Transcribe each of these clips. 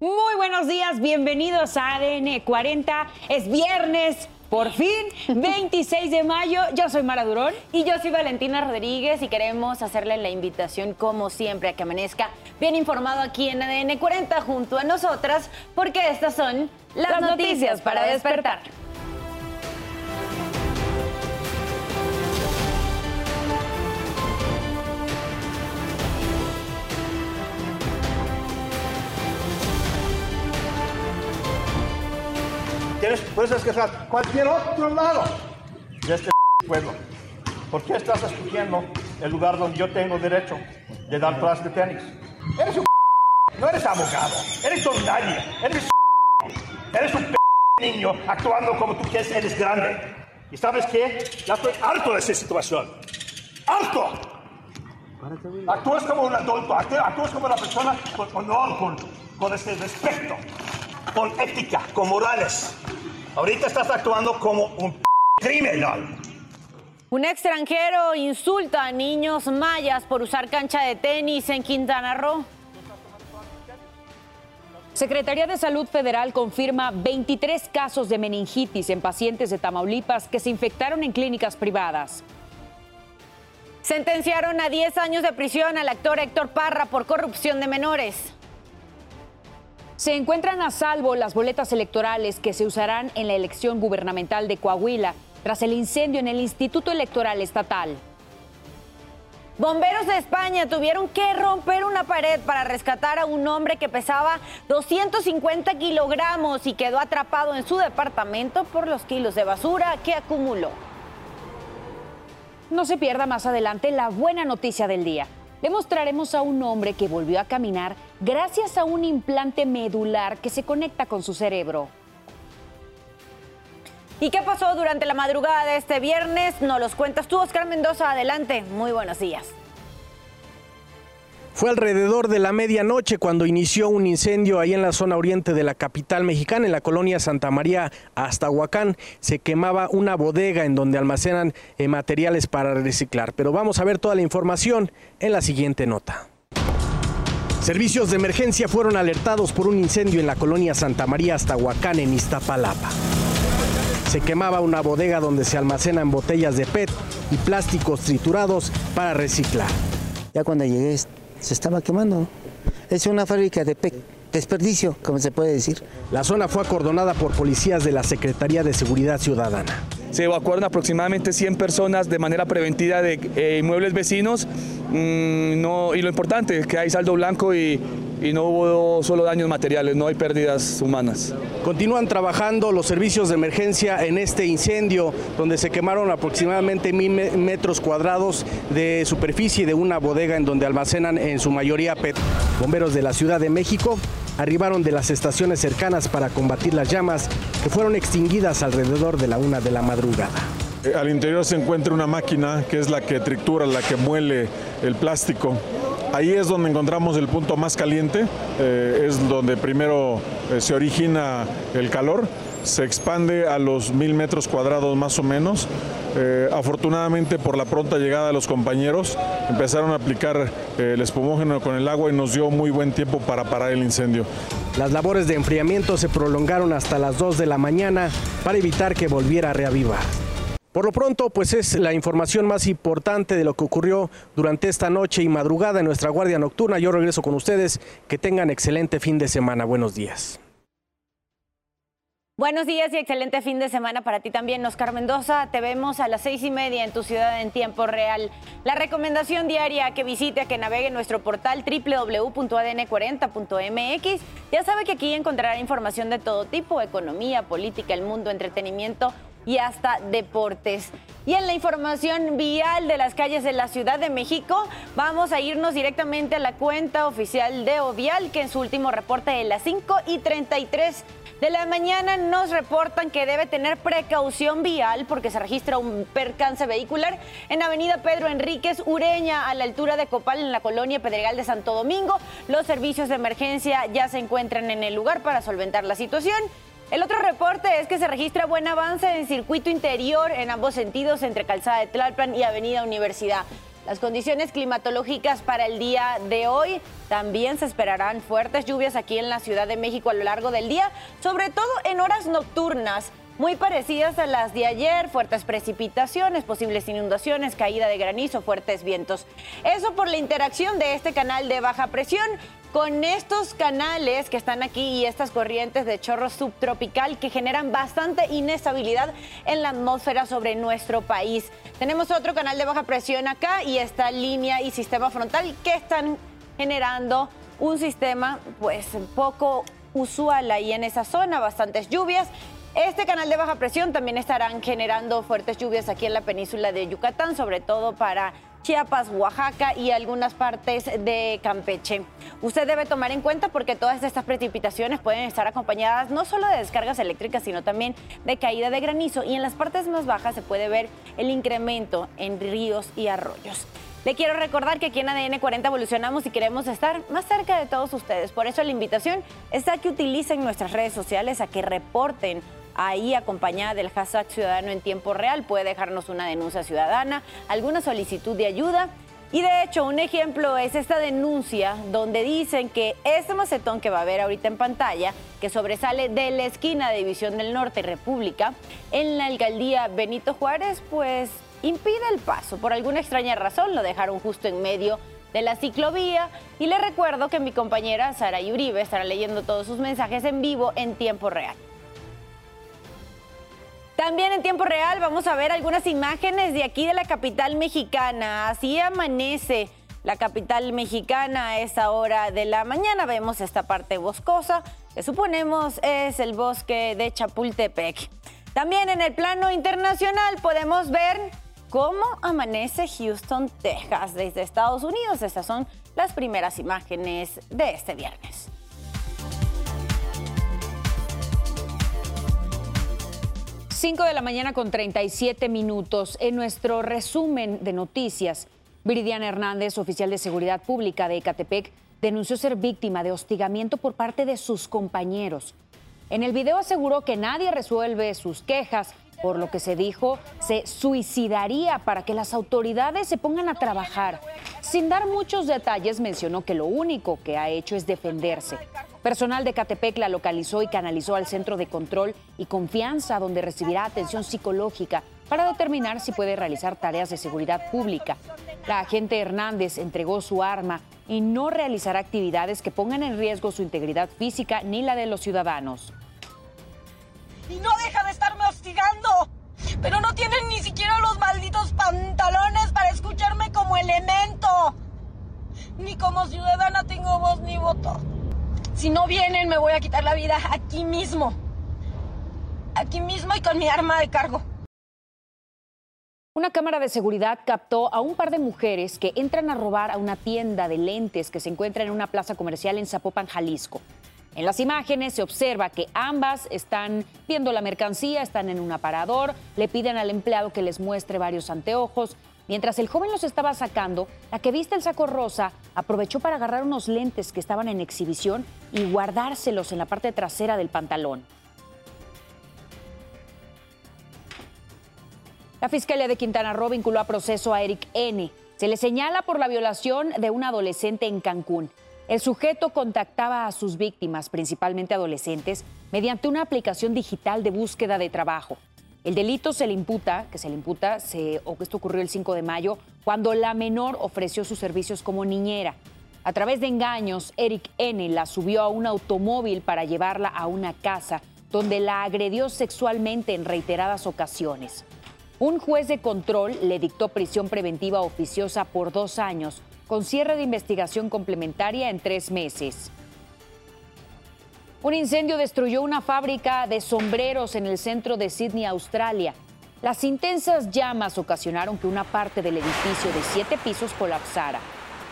Muy buenos días, bienvenidos a ADN 40. Es viernes, por fin, 26 de mayo. Yo soy Mara Durón. Y yo soy Valentina Rodríguez y queremos hacerle la invitación, como siempre, a que amanezca bien informado aquí en ADN 40 junto a nosotras, porque estas son las, noticias, para despertar. ¿Quieres, puedes escoger cualquier otro lado de este pueblo. ¿Por qué estás escogiendo el lugar donde yo tengo derecho de dar clases de tenis? Eres un no eres abogado, eres don nadie, eres eres un niño actuando como tú quieres, eres grande. ¿Y sabes qué? Ya estoy harto de esa situación. ¡Harto! Actúas como un adulto, actúas como una persona con honor, con, con ese respeto, con ética, con morales. Ahorita estás actuando como un criminal. Un extranjero insulta a niños mayas por usar cancha de tenis en Quintana Roo. Secretaría de Salud Federal confirma 23 casos de meningitis en pacientes de Tamaulipas que se infectaron en clínicas privadas. Sentenciaron a 10 años de prisión al actor Héctor Parra por corrupción de menores. Se encuentran a salvo las boletas electorales que se usarán en la elección gubernamental de Coahuila tras el incendio en el Instituto Electoral Estatal. Bomberos de España tuvieron que romper una pared para rescatar a un hombre que pesaba 250 kilogramos y quedó atrapado en su departamento por los kilos de basura que acumuló. No se pierda más adelante la buena noticia del día. Le mostraremos a un hombre que volvió a caminar gracias a un implante medular que se conecta con su cerebro. ¿Y qué pasó durante la madrugada de este viernes? Nos los cuentas tú, Oscar Mendoza. Adelante. Muy buenos días. Fue alrededor de la medianoche cuando inició un incendio ahí en la zona oriente de la capital mexicana, en la colonia Santa María hasta Huacán. Se quemaba una bodega en donde almacenan eh, materiales para reciclar. Pero vamos a ver toda la información en la siguiente nota. Servicios de emergencia fueron alertados por un incendio en la colonia Santa María hasta Huacán, en Iztapalapa. Se quemaba una bodega donde se almacenan botellas de PET y plásticos triturados para reciclar. Ya cuando llegué se estaba quemando. Es una fábrica de desperdicio, como se puede decir. La zona fue acordonada por policías de la Secretaría de Seguridad Ciudadana. Se evacuaron aproximadamente 100 personas de manera preventiva de eh, inmuebles vecinos. Mm, no, y lo importante es que hay saldo blanco y, y no hubo solo daños materiales, no hay pérdidas humanas. Continúan trabajando los servicios de emergencia en este incendio, donde se quemaron aproximadamente mil metros cuadrados de superficie de una bodega en donde almacenan en su mayoría PET. Bomberos de la Ciudad de México arribaron de las estaciones cercanas para combatir las llamas que fueron extinguidas alrededor de la una de la madrugada. Eh, al interior se encuentra una máquina que es la que tritura, la que muele el plástico. Ahí es donde encontramos el punto más caliente, eh, es donde primero eh, se origina el calor, se expande a los mil metros cuadrados más o menos. Eh, afortunadamente por la pronta llegada de los compañeros empezaron a aplicar el espumógeno con el agua y nos dio muy buen tiempo para parar el incendio. Las labores de enfriamiento se prolongaron hasta las 2 de la mañana para evitar que volviera a reavivar. Por lo pronto, pues es la información más importante de lo que ocurrió durante esta noche y madrugada en nuestra Guardia Nocturna. Yo regreso con ustedes. Que tengan excelente fin de semana. Buenos días. Buenos días y excelente fin de semana para ti también, Oscar Mendoza. Te vemos a las seis y media en tu ciudad en tiempo real. La recomendación diaria que visite, que navegue nuestro portal www.adn40.mx. Ya sabe que aquí encontrará información de todo tipo, economía, política, el mundo, entretenimiento y hasta deportes. Y en la información vial de las calles de la Ciudad de México, vamos a irnos directamente a la cuenta oficial de Ovial, que en su último reporte de las 5 y 33 de la mañana nos reportan que debe tener precaución vial porque se registra un percance vehicular en Avenida Pedro Enríquez Ureña a la altura de Copal en la colonia Pedregal de Santo Domingo. Los servicios de emergencia ya se encuentran en el lugar para solventar la situación. El otro reporte es que se registra buen avance en circuito interior en ambos sentidos entre Calzada de Tlalpan y Avenida Universidad. Las condiciones climatológicas para el día de hoy también se esperarán fuertes lluvias aquí en la Ciudad de México a lo largo del día, sobre todo en horas nocturnas muy parecidas a las de ayer, fuertes precipitaciones, posibles inundaciones, caída de granizo, fuertes vientos. Eso por la interacción de este canal de baja presión con estos canales que están aquí y estas corrientes de chorro subtropical que generan bastante inestabilidad en la atmósfera sobre nuestro país. Tenemos otro canal de baja presión acá y esta línea y sistema frontal que están generando un sistema pues poco usual ahí en esa zona, bastantes lluvias. Este canal de baja presión también estarán generando fuertes lluvias aquí en la península de Yucatán, sobre todo para Chiapas, Oaxaca y algunas partes de Campeche. Usted debe tomar en cuenta porque todas estas precipitaciones pueden estar acompañadas no solo de descargas eléctricas, sino también de caída de granizo y en las partes más bajas se puede ver el incremento en ríos y arroyos. Le quiero recordar que aquí en ADN 40 evolucionamos y queremos estar más cerca de todos ustedes. Por eso la invitación está a que utilicen nuestras redes sociales, a que reporten ahí acompañada del hashtag Ciudadano en Tiempo Real. Puede dejarnos una denuncia ciudadana, alguna solicitud de ayuda. Y de hecho, un ejemplo es esta denuncia donde dicen que este macetón que va a ver ahorita en pantalla, que sobresale de la esquina de División del Norte República, en la alcaldía Benito Juárez, pues impide el paso. Por alguna extraña razón lo dejaron justo en medio de la ciclovía. Y le recuerdo que mi compañera Sara Uribe estará leyendo todos sus mensajes en vivo en tiempo real. También en tiempo real vamos a ver algunas imágenes de aquí de la capital mexicana. Así amanece la capital mexicana a esa hora de la mañana. Vemos esta parte boscosa que suponemos es el bosque de Chapultepec. También en el plano internacional podemos ver cómo amanece Houston, Texas desde Estados Unidos. Estas son las primeras imágenes de este viernes. 5 de la mañana con 37 minutos. En nuestro resumen de noticias, Viridiana Hernández, oficial de Seguridad Pública de Ecatepec, denunció ser víctima de hostigamiento por parte de sus compañeros. En el video aseguró que nadie resuelve sus quejas, por lo que se dijo se suicidaría para que las autoridades se pongan a trabajar. Sin dar muchos detalles, mencionó que lo único que ha hecho es defenderse. Personal de Catepec la localizó y canalizó al Centro de Control y Confianza, donde recibirá atención psicológica para determinar si puede realizar tareas de seguridad pública. La agente Hernández entregó su arma y no realizará actividades que pongan en riesgo su integridad física ni la de los ciudadanos. Y no deja de estarme hostigando. Pero no tienen ni siquiera los malditos pantalones para escucharme como elemento. Ni como ciudadana tengo voz ni voto. Si no vienen, me voy a quitar la vida aquí mismo. Aquí mismo y con mi arma de cargo. Una cámara de seguridad captó a un par de mujeres que entran a robar a una tienda de lentes que se encuentra en una plaza comercial en Zapopan, Jalisco. En las imágenes se observa que ambas están viendo la mercancía, están en un aparador, le piden al empleado que les muestre varios anteojos, Mientras el joven los estaba sacando, la que viste el saco rosa aprovechó para agarrar unos lentes que estaban en exhibición y guardárselos en la parte trasera del pantalón. La Fiscalía de Quintana Roo vinculó a proceso a Eric N. Se le señala por la violación de un adolescente en Cancún. El sujeto contactaba a sus víctimas, principalmente adolescentes, mediante una aplicación digital de búsqueda de trabajo. El delito se le imputa, que se le imputa, o esto ocurrió el 5 de mayo, cuando la menor ofreció sus servicios como niñera. A través de engaños, Eric N. la subió a un automóvil para llevarla a una casa donde la agredió sexualmente en reiteradas ocasiones. Un juez de control le dictó prisión preventiva oficiosa por dos años, con cierre de investigación complementaria en tres meses. Un incendio destruyó una fábrica de sombreros en el centro de Sydney, Australia. Las intensas llamas ocasionaron que una parte del edificio de siete pisos colapsara.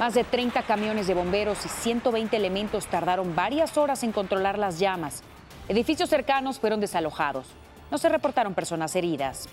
Más de 30 camiones de bomberos y 120 elementos tardaron varias horas en controlar las llamas. Edificios cercanos fueron desalojados. No se reportaron personas heridas.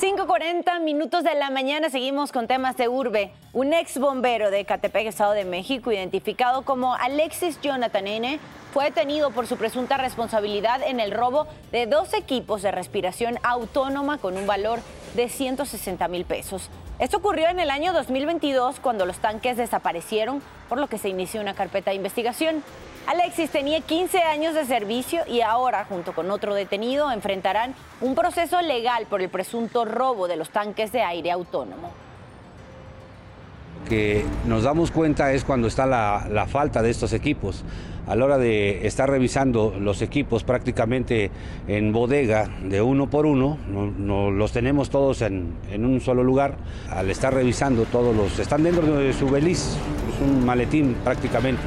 5.40 minutos de la mañana seguimos con temas de urbe. Un ex bombero de Catepec, Estado de México, identificado como Alexis Jonathan N., fue detenido por su presunta responsabilidad en el robo de dos equipos de respiración autónoma con un valor de 160 mil pesos. Esto ocurrió en el año 2022 cuando los tanques desaparecieron, por lo que se inició una carpeta de investigación. Alexis tenía 15 años de servicio y ahora, junto con otro detenido, enfrentarán un proceso legal por el presunto robo de los tanques de aire autónomo. Que nos damos cuenta es cuando está la, falta de estos equipos. A la hora de estar revisando los equipos prácticamente en bodega de uno por uno, no, los tenemos todos en, en, un solo lugar. Al estar revisando todos los, están dentro de su beliz, es un maletín prácticamente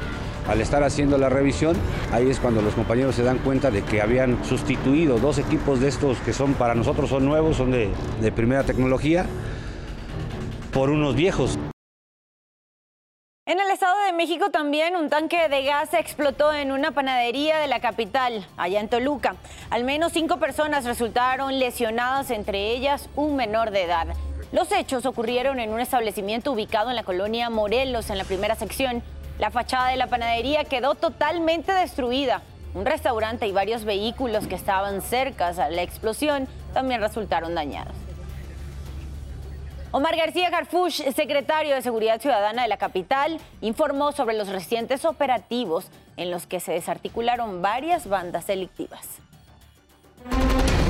al estar haciendo la revisión, ahí es cuando los compañeros se dan cuenta de que habían sustituido dos equipos de estos que son para nosotros son nuevos, son de, primera tecnología, por unos viejos. En el Estado de México también un tanque de gas explotó en una panadería de la capital, allá en Toluca. Al menos cinco personas resultaron lesionadas, entre ellas un menor de edad. Los hechos ocurrieron en un establecimiento ubicado en la colonia Morelos, en la primera sección. La fachada de la panadería quedó totalmente destruida. Un restaurante y varios vehículos que estaban cerca a la explosión también resultaron dañados. Omar García Garfush, secretario de Seguridad Ciudadana de la capital, informó sobre los recientes operativos en los que se desarticularon varias bandas delictivas.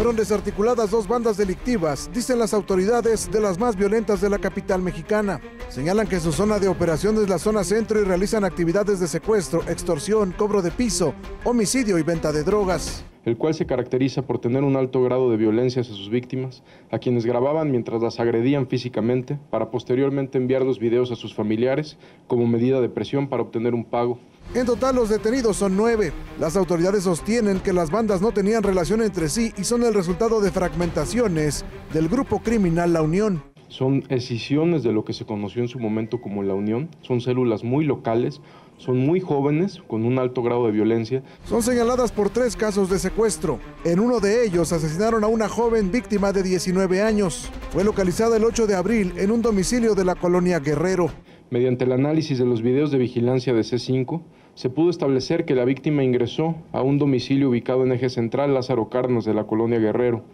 Fueron desarticuladas dos bandas delictivas, dicen las autoridades, de las más violentas de la capital mexicana. Señalan que su zona de operación es la zona centro y realizan actividades de secuestro, extorsión, cobro de piso, homicidio y venta de drogas el cual se caracteriza por tener un alto grado de violencia hacia sus víctimas, a quienes grababan mientras las agredían físicamente, para posteriormente enviar los videos a sus familiares como medida de presión para obtener un pago en total, los detenidos son nueve. Las autoridades sostienen que las bandas no tenían relación entre sí y son el resultado de fragmentaciones del grupo criminal La Unión. Son escisiones de lo que se conoció en su momento como La Unión. Son células muy locales, son muy jóvenes, con un alto grado de violencia. Son señaladas por tres casos de secuestro. En uno de ellos asesinaron a una joven víctima de 19 años. Fue localizada el 8 de abril en un domicilio de la colonia Guerrero. Mediante el análisis de los videos de vigilancia de C5, se pudo establecer que la víctima ingresó a un domicilio ubicado en eje central Lázaro Carnos de la colonia Guerrero.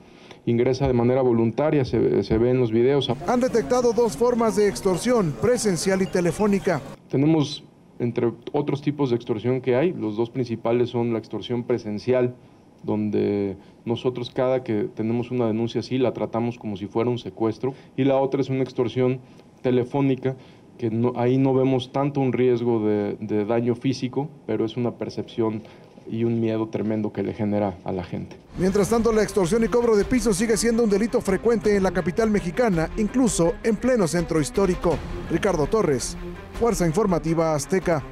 Ingresa de manera voluntaria, se, ve en los videos. Han detectado dos formas de extorsión, presencial y telefónica. Tenemos, entre otros tipos de extorsión que hay, los dos principales son la extorsión presencial, donde nosotros cada que tenemos una denuncia así la tratamos como si fuera un secuestro, y la otra es una extorsión telefónica que ahí no vemos tanto un riesgo de, de daño físico, pero es una percepción y un miedo tremendo que le genera a la gente. Mientras tanto, la extorsión y cobro de piso sigue siendo un delito frecuente en la capital mexicana, incluso en pleno centro histórico. Ricardo Torres, Fuerza Informativa Azteca.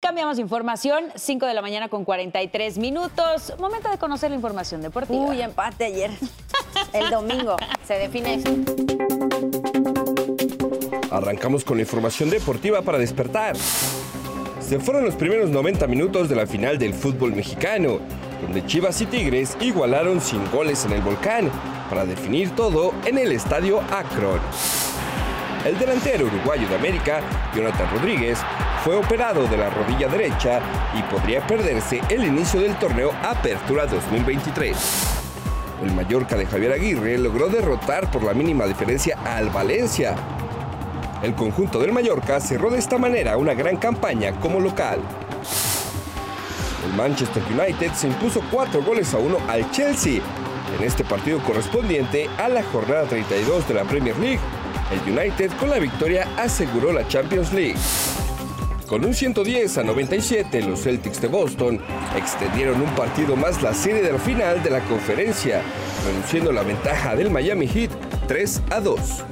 Cambiamos información, 5 de la mañana con 43 minutos. Momento de conocer la información deportiva. Uy, empate ayer. El domingo se define eso. Arrancamos con la información deportiva para despertar. Se fueron los primeros 90 minutos de la final del fútbol mexicano, donde Chivas y Tigres igualaron sin goles en el volcán, para definir todo en el estadio Akron. El delantero uruguayo de América, Jonathan Rodríguez, fue operado de la rodilla derecha y podría perderse el inicio del torneo Apertura 2023. El Mallorca de Javier Aguirre logró derrotar por la mínima diferencia al Valencia, el conjunto del Mallorca cerró de esta manera una gran campaña como local. El Manchester United se impuso cuatro goles a uno al Chelsea en este partido correspondiente a la jornada 32 de la Premier League. El United con la victoria aseguró la Champions League. Con un 110 a 97, los Celtics de Boston extendieron un partido más la serie del final de la conferencia, reduciendo la ventaja del Miami Heat 3 a 2.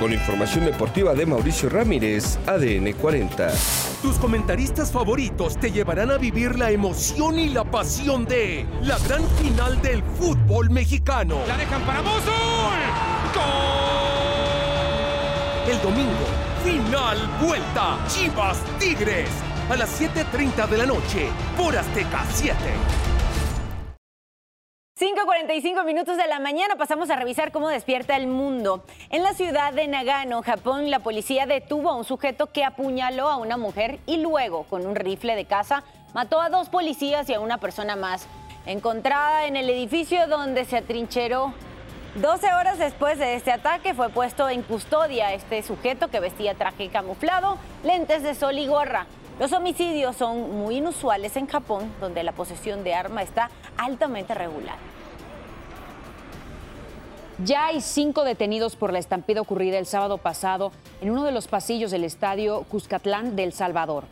Con información deportiva de Mauricio Ramírez, ADN 40. Tus comentaristas favoritos te llevarán a vivir la emoción y la pasión de la gran final del fútbol mexicano. La dejan para Bozul. ¡Gol! El domingo, final vuelta. Chivas Tigres. A las 7.30 de la noche por Azteca 7. 5.45 minutos de la mañana pasamos a revisar cómo despierta el mundo. En la ciudad de Nagano, Japón, la policía detuvo a un sujeto que apuñaló a una mujer y luego, con un rifle de caza, mató a dos policías y a una persona más. Encontrada en el edificio donde se atrincheró 12 horas después de este ataque fue puesto en custodia este sujeto que vestía traje camuflado, lentes de sol y gorra. Los homicidios son muy inusuales en Japón, donde la posesión de arma está altamente regular. Ya hay cinco detenidos por la estampida ocurrida el sábado pasado en uno de los pasillos del estadio Cuscatlán del Salvador.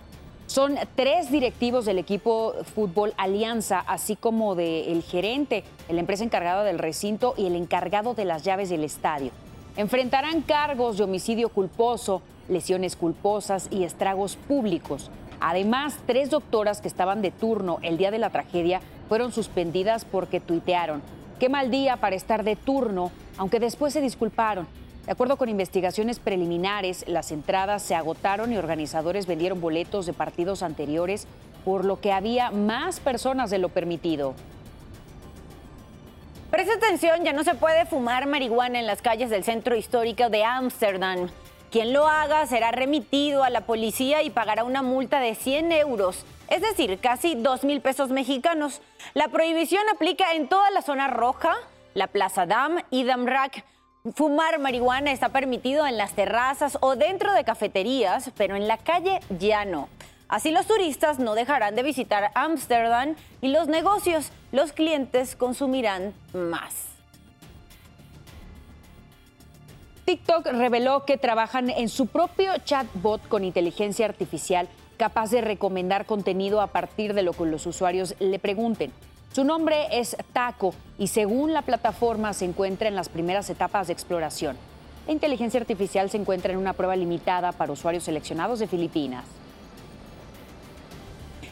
Son tres directivos del equipo Fútbol Alianza, así como del gerente la empresa encargada del recinto y el encargado de las llaves del estadio. Enfrentarán cargos de homicidio culposo, lesiones culposas y estragos públicos. Además, tres doctoras que estaban de turno el día de la tragedia fueron suspendidas porque tuitearon. Qué mal día para estar de turno, aunque después se disculparon. De acuerdo con investigaciones preliminares, las entradas se agotaron y organizadores vendieron boletos de partidos anteriores, por lo que había más personas de lo permitido. Presta atención, ya no se puede fumar marihuana en las calles del centro histórico de Ámsterdam. Quien lo haga será remitido a la policía y pagará una multa de 100 euros, es decir, casi 2 mil pesos mexicanos. La prohibición aplica en toda la zona roja, la Plaza Dam y Damrak. Fumar marihuana está permitido en las terrazas o dentro de cafeterías, pero en la calle ya no. Así los turistas no dejarán de visitar Ámsterdam y los negocios, los clientes consumirán más. TikTok reveló que trabajan en su propio chatbot con inteligencia artificial capaz de recomendar contenido a partir de lo que los usuarios le pregunten. Su nombre es Taco y según la plataforma se encuentra en las primeras etapas de exploración. La inteligencia artificial se encuentra en una prueba limitada para usuarios seleccionados de Filipinas.